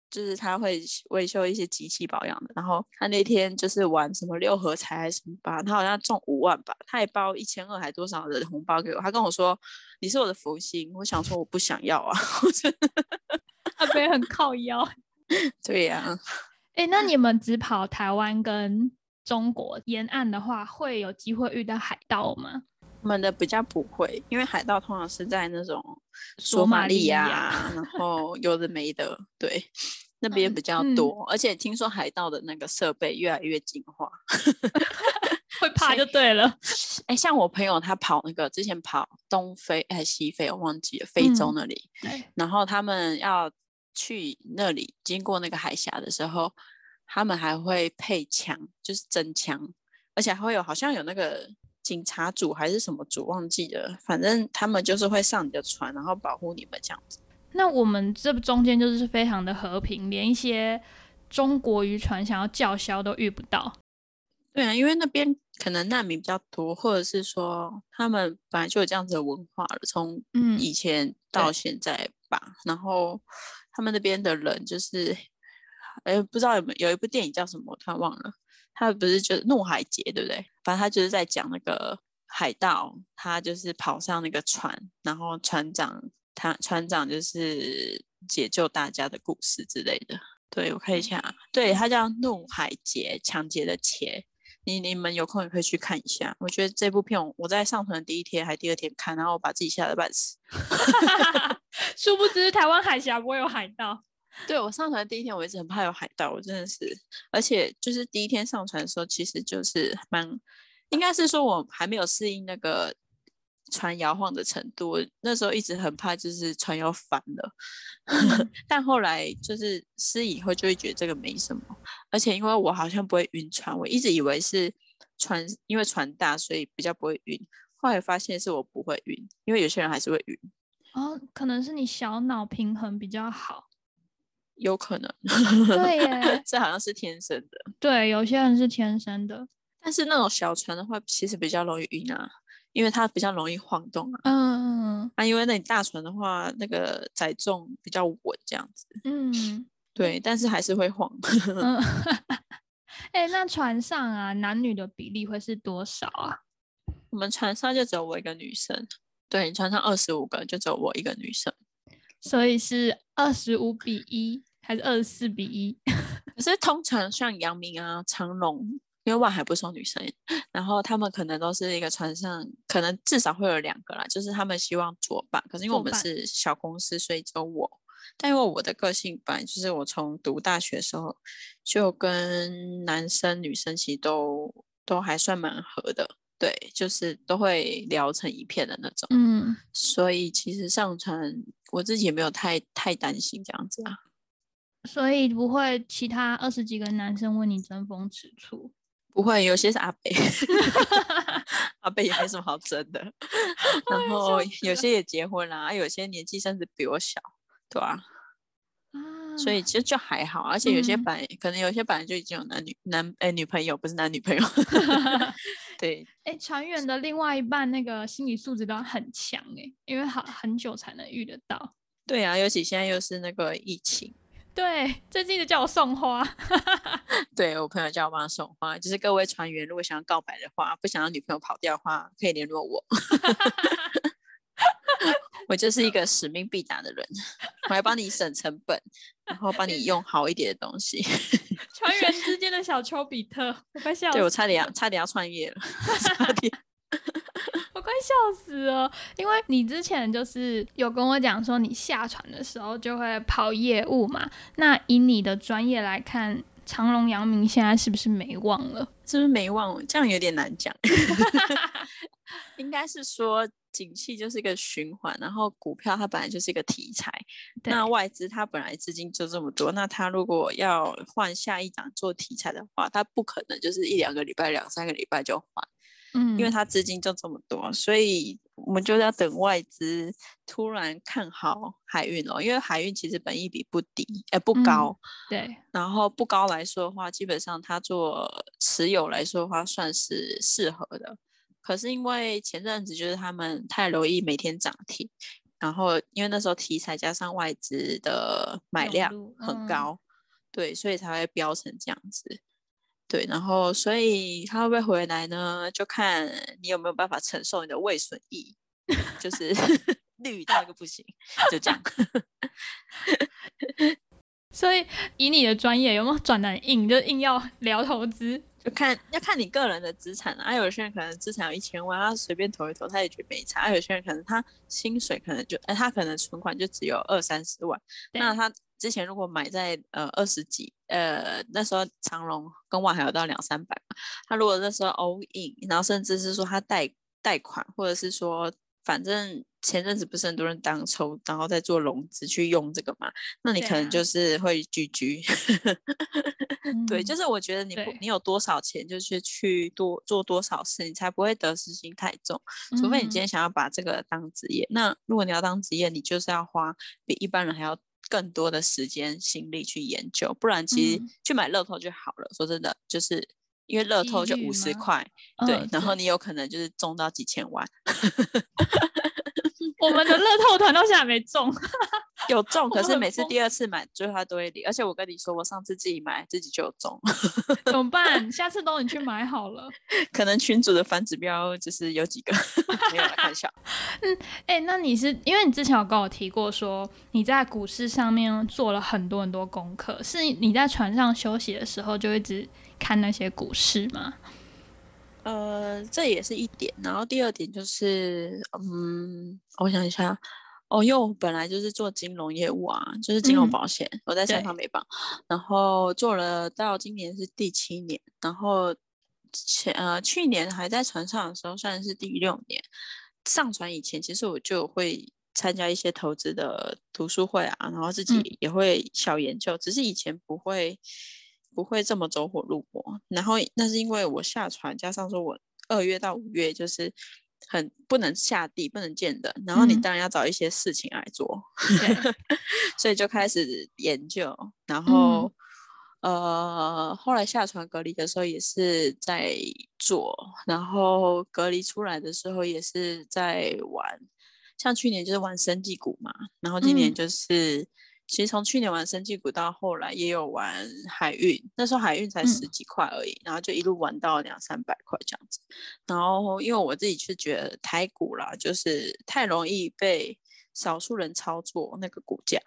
就是他会维修一些机器保养的，然后他那天就是玩什么六合彩还是什么吧，他好像中五万吧，他也包一千二还多少的红包给我，他跟我说你是我的福星，我想说我不想要啊，阿北很靠腰。对呀、哎、那你们只跑台湾跟中国沿岸的话，会有机会遇到海盗吗？我们的比较不会，因为海盗通常是在那种索索马利亚亚，然后有的没的，对，那边嗯比较嗯多。而且听说海盗的那个设备越来越进化。会怕就对了。哎，像我朋友他跑那个之前跑东非还是西非，我忘记了，非洲嗯那里，对，然后他们要去那里经过那个海峡的时候，他们还会配枪，就是真枪，而且还会有好像有那个警察组还是什么组忘记了，反正他们就是会上你的船，然后保护你们这样子。那我们这中间就是非常的和平，连一些中国渔船想要叫嚣都遇不到。对啊，因为那边可能难民比较多，或者是说他们本来就有这样子的文化了，从嗯以前到现在吧。然后他们那边的人就是，哎，不知道有没有有一部电影叫什么，我突然忘了。他不是就是怒海劫，对不对？反正他就是在讲那个海盗，他就是跑上那个船，然后船长他船长就是解救大家的故事之类的。对我看一下，对，他叫《怒海劫》，抢劫的劫。你你们有空也可以去看一下。我觉得这部片我我在上传的第一天还第二天看，然后我把自己吓得半死。殊不知台湾海峡不会有海盗。对我上船第一天，我一直很怕有海盗，我真的是，而且就是第一天上船的时候，其实就是蛮，应该是说我还没有适应那个船摇晃的程度，那时候一直很怕就是船要翻了，但后来就是湿以后就会觉得这个没什么，而且因为我好像不会晕船，我一直以为是船因为船大所以比较不会晕，后来发现是我不会晕，因为有些人还是会晕，哦，可能是你小脑平衡比较好。有可能，对耶，这好像是天生的。对，有些人是天生的。但是那种小船的话，其实比较容易晕啊，因为它比较容易晃动啊。嗯嗯啊，因为那你大船的话，那个载重比较稳，这样子。嗯对，但是还是会晃。嗯。哎、那船上啊，男女的比例会是多少啊？我们船上就只有我一个女生，对你，船上二十五个，就只有我一个女生。所以是二十五比一还是二十四比一？可是通常像杨明啊、长龙，因为万海不收女生，然后他们可能都是一个船上，可能至少会有两个啦，就是他们希望作伴。可是因为我们是小公司，所以只有我。但因为我的个性本来就是我从读大学的时候就跟男生女生其实都都还算蛮合的，对，就是都会聊成一片的那种。嗯，所以其实上传我自己也没有太太担心这样子啊。所以不会其他二十几个男生为你争风吃醋。不会，有些是阿北，阿北也没什么好争的。然后有些也结婚啦，啊有些年纪甚至比我小，对吧、啊，所以其实就还好，而且有些嗯本、可能有些本来就已经有男女男哎、女朋友，不是男女朋友。对，哎、船员的另外一半那个心理素质都要很强哎、因为好很久才能遇得到。对啊，尤其现在又是那个疫情，对，最近就叫我送花。对我朋友叫我帮他送花，就是各位船员如果想要告白的话，不想让女朋友跑掉的话，可以联络我。我就是一个使命必达的人，我还帮你省成本，然后帮你用好一点的东西。船员之间的小丘比特，我快笑死对我差点要差点要创业了，差点。我快笑死了！因为你之前就是有跟我讲说，你下船的时候就会跑业务嘛。那以你的专业来看，长隆、阳明现在是不是没望了？是不是没望？这样有点难讲。应该是说。景气就是一个循环，然后股票它本来就是一个题材，那外资它本来资金就这么多，那它如果要换下一档做题材的话，它不可能就是一两个礼拜、两三个礼拜就换，嗯，因为它资金就这么多，所以我们就要等外资突然看好海运哦，因为海运其实本益比不低，哎不高，对，然后不高来说的话，基本上它做持有来说的话，算是适合的。可是因为前阵子就是他们太容易每天涨停，然后因为那时候题材加上外资的买量很高，对，所以才会飙成这样子。对，然后所以他会不会回来呢？就看你有没有办法承受你的未损益，就是 绿到一个不行，就这样。所以以你的专业，有没有转的硬，就硬要聊投资？就看要看你个人的资产啊，有些人可能资产有一千万，他随便投一投，他也觉得没差；，有些人可能他薪水可能就，哎，他可能存款就只有二三十万，那他之前如果买在呃二十几，呃那时候长隆跟万海有到两三百嘛，他如果那时候 all in，然后甚至是说他贷贷款，或者是说。反正前阵子不是很多人当抽，然后再做融资去用这个嘛？那你可能就是会居居。对，就是我觉得你你有多少钱，就是去多做多少事，你才不会得失心太重。除非你今天想要把这个当职业，那如果你要当职业，你就是要花比一般人还要更多的时间心力去研究，不然其实去买乐透就好了。说真的，就是。因为乐透就五十块，对，然后你有可能就是中到几千万。我们的乐透团到现在没中，有中，可是每次第二次买最后都会领。而且我跟你说，我上次自己买自己就有中，怎么办？下次都你去买好了。可能群主的反指标就是有几个，没有看笑。嗯，哎，那你是因为你之前有跟我提过，说你在股市上面做了很多很多功课，是你在船上休息的时候就一直。看那些股市吗？呃，这也是一点。然后第二点就是，嗯，我想一下，哦，因为我本来就是做金融业务啊，就是金融保险，我在三方美邦，然后做了到今年是第七年，然后前呃去年还在船上的时候算是第六年。上船以前，其实我就会参加一些投资的读书会啊，然后自己也会小研究，只是以前不会。不会这么走火入魔，然后那是因为我下船，加上说我二月到五月就是很不能下地，不能见人，然后你当然要找一些事情来做，所以就开始研究，然后呃后来下船隔离的时候也是在做，然后隔离出来的时候也是在玩，像去年就是玩生技股嘛，然后今年就是。其实从去年玩生技股到后来也有玩海运，那时候海运才十几块而已，然后就一路玩到两三百块这样子。然后因为我自己是觉得台股啦，就是太容易被少数人操作那个股价，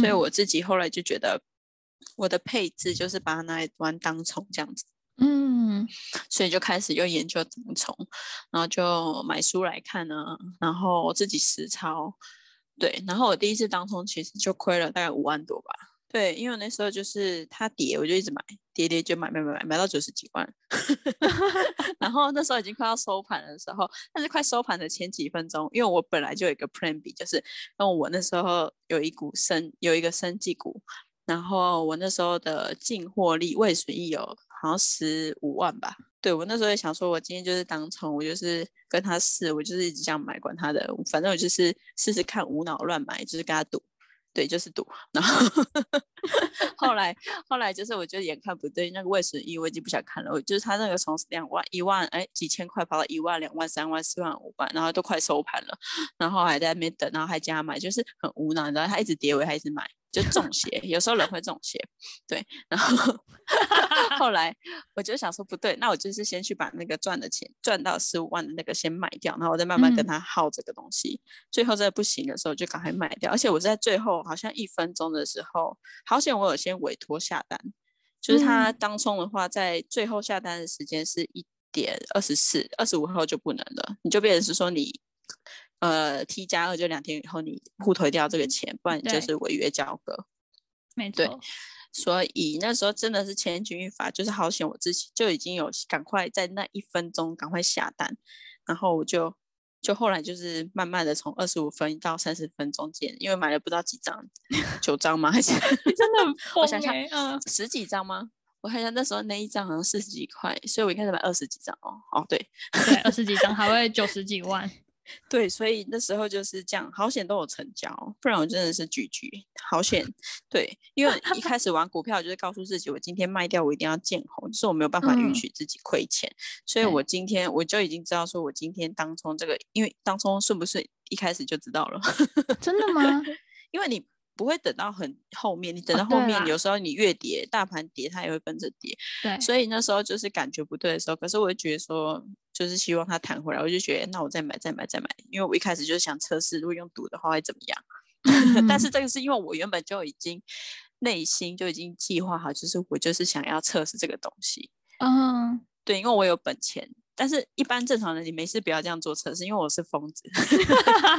所以我自己后来就觉得我的配置就是把它拿来玩当冲这样子。嗯，所以就开始又研究当冲，然后就买书来看呢，然后自己实操。对，然后我第一次当冲其实就亏了大概五万多吧。对，因为那时候就是它跌，我就一直买，跌跌就买买买买，买到九十几万。然后那时候已经快要收盘的时候，但是快收盘的前几分钟，因为我本来就有一个 Plan B，就是因为我那时候有一股生有一个生技股，然后我那时候的净获利未损益有好像十五万吧。对我那时候也想说，我今天就是当冲，我就是跟他试，我就是一直这样买，管他的，反正我就是试试看，无脑乱买，就是跟他赌，对，就是赌。然后后来后来就是我就眼看不对，那个未损益我已经不想看了，我就是他那个从两万一万哎几千块跑到一万两万三万四万五万，然后都快收盘了，然后还在那边等，然后还加买，就是很无脑，然后他一直跌，我还一直买。就中邪，有时候人会中邪，对。然后 后来我就想说不对，那我就是先去把那个赚的钱赚到十五万的那个先卖掉，然后我再慢慢跟他耗这个东西。最后真的不行的时候就赶快卖掉。而且我在最后好像一分钟的时候，好险我有先委托下单，就是他当冲的话，在最后下单的时间是一点二十四，二十五号就不能了，你就变成是说你呃 T 加二就两天以后你互推掉这个钱，不然你就是违约交割。没对错，所以那时候真的是千钧一发，就是好险我自己就已经有赶快在那一分钟赶快下单，然后我就就后来就是慢慢的从二十五分到三十分中间，因为买了不知道几张，九张吗？还是 真的我想想十几张吗？我看一下那时候那一张好像四十几块，所以我一开始买二十几张哦。哦，对对，二十几张还会九十几万，对，所以那时候就是这样，好险都有成交，不然我真的是拒绝。好险，对，因为一开始玩股票就是告诉自己，我今天卖掉我一定要见红，就是我没有办法允嗯许自己亏钱，所以我今天我就已经知道说我今天当冲这个，因为当冲是不是一开始就知道了，真的吗？因为你。不会等到很后面，你等哦到后面，有时候你越跌，大盘跌，它也会跟着跌。对，所以那时候就是感觉不对的时候，可是我就觉得说，就是希望它弹回来，我就觉得那我再买再买再买，因为我一开始就是想测试，如果用赌的话会怎么样。但是这个是因为我原本就已经内心就已经计划好，就是我就是想要测试这个东西。嗯，对，因为我有本钱，但是一般正常人你没事不要这样做测试，因为我是疯子。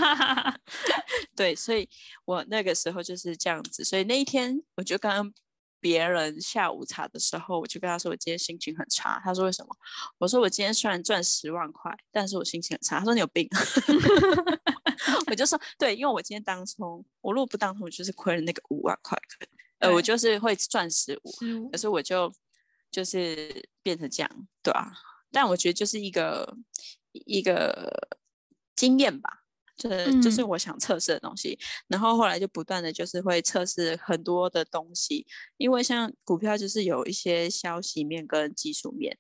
对，所以我那个时候就是这样子，所以那一天我就跟别人下午茶的时候，我就跟他说我今天心情很差。他说为什么？我说我今天虽然赚十万块，但是我心情很差。他说你有病。我就说对，因为我今天当冲，我如果不当冲，我就是亏了那个五万块。呃，我就是会赚十五，十五可是我就就是变成这样，对啊。但我觉得就是一个一个经验吧，就是就是嗯我想测试的东西。然后后来就不断的就是会测试很多的东西，因为像股票就是有一些消息面跟技术面。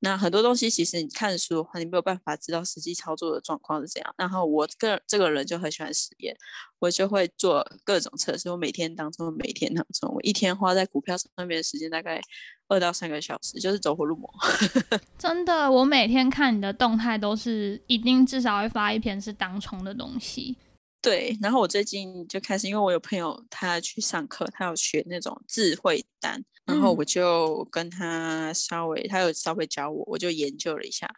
那很多东西其实你看书的话，你没有办法知道实际操作的状况是怎样。然后我个这个人就很喜欢实验，我就会做各种测试。我每天当中，每天当中，我一天花在股票上面的时间大概二到三个小时，就是走火入魔。真的，我每天看你的动态都是一定至少会发一篇是当冲的东西。对，然后我最近就开始，因为我有朋友他去上课，他有学那种智慧单，然后嗯我就跟他稍微，他有稍微教我，我就研究了一下。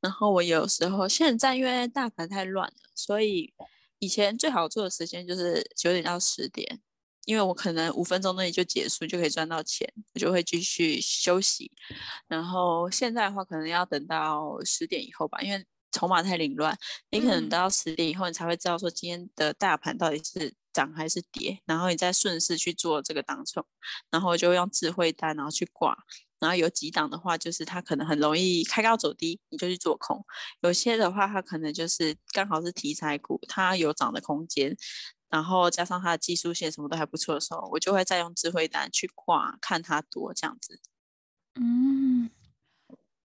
然后我有时候现在因为大盘太乱了，所以以前最好做的时间就是九点到十点，因为我可能五分钟内就结束，就可以赚到钱，我就会继续休息。然后现在的话，可能要等到十点以后吧，因为筹码太凌乱，你可能嗯到十点以后，你才会知道说今天的大盘到底是涨还是跌，然后你再顺势去做这个当冲，然后就用智慧单，然后去挂。然后有几档的话，就是它可能很容易开高走低，你就去做空；有些的话，它可能就是刚好是题材股，它有涨的空间，然后加上他的技术线什么都还不错的时候，我就会再用智慧单去挂，看它多这样子，嗯，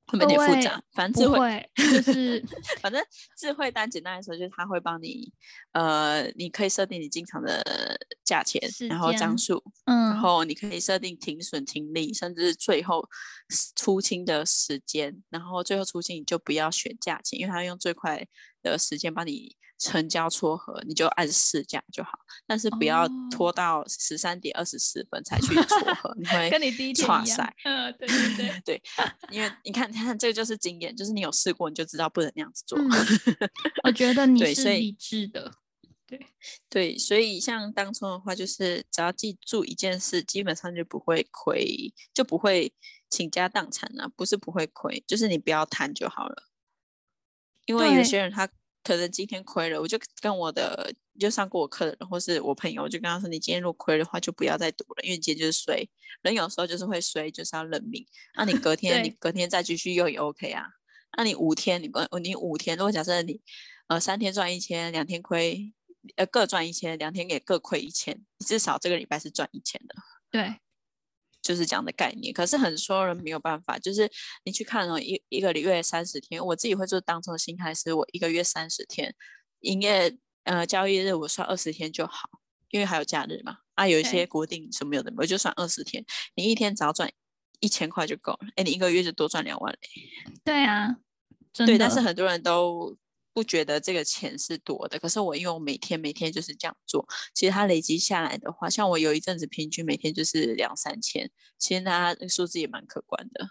会有点复杂？反正智慧，就是 反正智慧单简单来说，就是他会帮你，呃，你可以设定你进场的价钱，然后张数，嗯，然后你可以设定停损、停利，甚至是最后出清的时间。然后最后出清你就不要选价钱，因为他用最快的时间帮你成交撮合，你就按市价就好。但是不要哦拖到十三点二十四分才去撮 合，你会跟你第一天哇一样塞。嗯，对对对，对，因为 你看，你看，这个就是经验，就是你有试过，你就知道不能那样子做。嗯，我觉得你对所以是理智的，对，对，所以像当初的话，就是只要记住一件事，基本上就不会亏，就不会倾家荡产啊。不是不会亏，就是你不要贪就好了。因为有些人他可能今天亏了，我就跟我的就上过我课的人或是我朋友，我就跟他说，你今天如果亏的话，就不要再赌了，因为你今天就是衰。人有时候就是会衰，就是要认命。那、你隔天你隔天再继续用也 OK 啊。那、你五天，你不你五天，如果假设你呃三天赚一千，两天亏，呃各赚一千，两天也各亏一千，你至少这个礼拜是赚一千的。对，就是这样的概念。可是很多人没有办法，就是你去看哦，一一个月三十天，我自己会做当中的心态是我一个月三十天，营业呃交易日我算二十天就好，因为还有假日嘛。啊，有一些对国定什么有的我就算二十天，你一天只要赚一千块就够了，哎，你一个月就多赚两万嘞。对啊，真对，但是很多人都。不觉得这个钱是多的，可是我因为我每天每天就是这样做，其实它累积下来的话，像我有一阵子平均每天就是两三千，其实它数字也蛮可观的。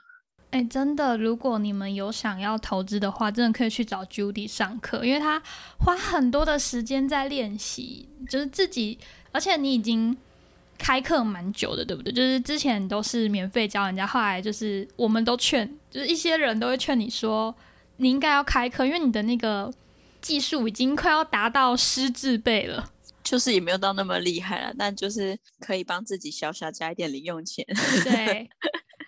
哎，真的，如果你们有想要投资的话，真的可以去找 Judy 上课，因为他花很多的时间在练习，就是自己，而且你已经开课蛮久的，对不对？就是之前都是免费教人家，后来就是我们都劝，就是一些人都会劝你说，你应该要开课，因为你的那个技术已经快要达到师字辈了。就是也没有到那么厉害了，但就是可以帮自己小小加一点零用钱。对。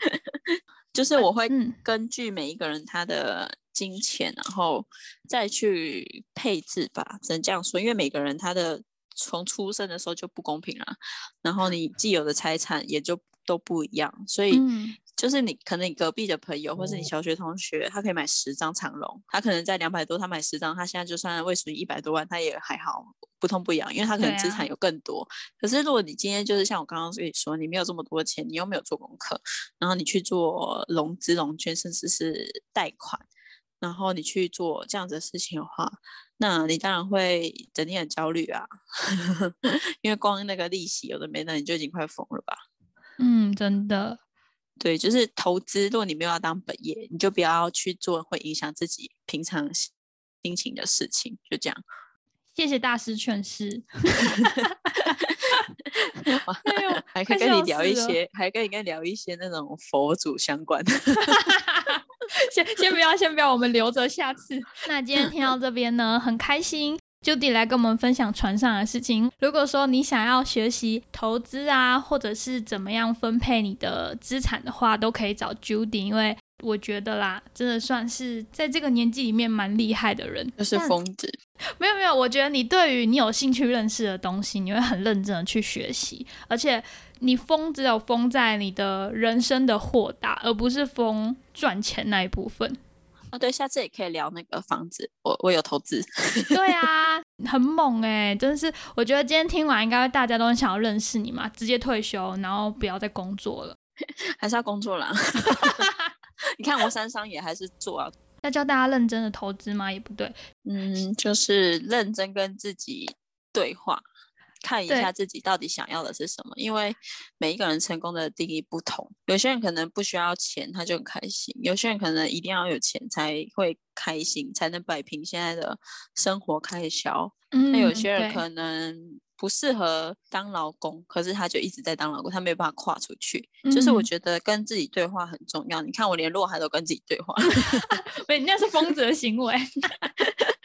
就是我会根据每一个人他的金钱，然后再去配置吧，只能这样说。因为每个人他的从出生的时候就不公平了，然后你既有的财产也就都不一样，所以就是你可能你隔壁的朋友或是你小学同学，他可以买十张长龙，他可能在两百多，他买十张，他现在就算未属于一百多万，他也还好。不痛不痒，因为他可能资产有更多。可是如果你今天就是像我刚刚跟你说，你没有这么多钱，你又没有做功课，然后你去做融资融券，甚至是贷款，然后你去做这样子的事情的话，那你当然会整天很焦虑啊，因为光那个利息有的没的，你就已经快疯了吧？嗯，真的，对，就是投资，如果你没有要当本业，你就不要去做会影响自己平常心情的事情，就这样。谢谢大师劝世，还可以跟你聊一些，还可以跟你聊一些那种佛祖相关的。先先不要，先不要，我们留着下次。那今天听到这边呢，很开心，Judy 来跟我们分享船上的事情。如果说你想要学习投资啊，或者是怎么样分配你的资产的话，都可以找 Judy，因为我觉得啦，真的算是在这个年纪里面蛮厉害的人，就是疯子。没有没有，我觉得你对于你有兴趣认识的东西，你会很认真的去学习，而且你疯只有疯在你的人生的豁达，而不是疯赚钱那一部分。哦，对，下次也可以聊那个房子，我我有投资。对啊，很猛哎，真的是，我觉得今天听完，应该大家都很想要认识你嘛，直接退休，然后不要再工作了，还是要工作啦。你看我三商也还是做啊。要教大家认真的投资吗？也不对，嗯，就是认真跟自己对话，看一下自己到底想要的是什么。因为每一个人成功的定义不同，有些人可能不需要钱他就很开心，有些人可能一定要有钱才会开心，才能摆平现在的生活开销。那有些人可能。不适合当老公，可是他就一直在当老公，他没有办法跨出去。就是我觉得跟自己对话很重要。你看我连落海都跟自己对话，对，那是疯子的行为。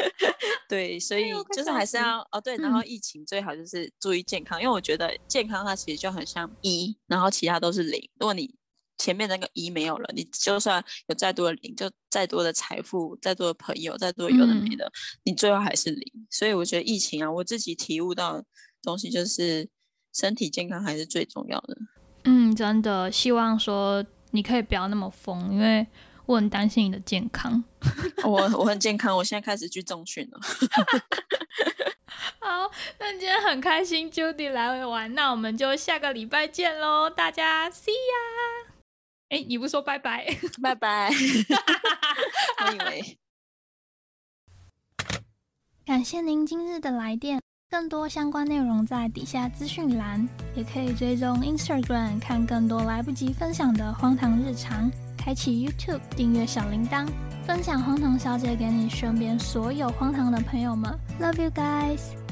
对，所以就是还是要哦，对，然后疫情最好就是注意健康，因为我觉得健康它其实就很像一，然后其他都是零。如果你前面那个一没有了，你就算有再多的零，就再多的财富，再多的朋友，再多有的没的，你最后还是零。所以我觉得疫情啊，我自己体悟到。东西就是身体健康还是最重要的。嗯，真的希望说你可以不要那么疯，因为我很担心你的健康。我我很健康，我现在开始去重训了。好，那今天很开心，Judy 来玩，那我们就下个礼拜见喽，大家 See ya！哎，你不说拜拜？拜拜。我以为。感谢您今日的来电。更多相关内容在底下资讯栏，也可以追踪 Instagram 看更多来不及分享的荒唐日常。开启 YouTube 订阅小铃铛，分享荒唐小姐给你身边所有荒唐的朋友们。Love you guys。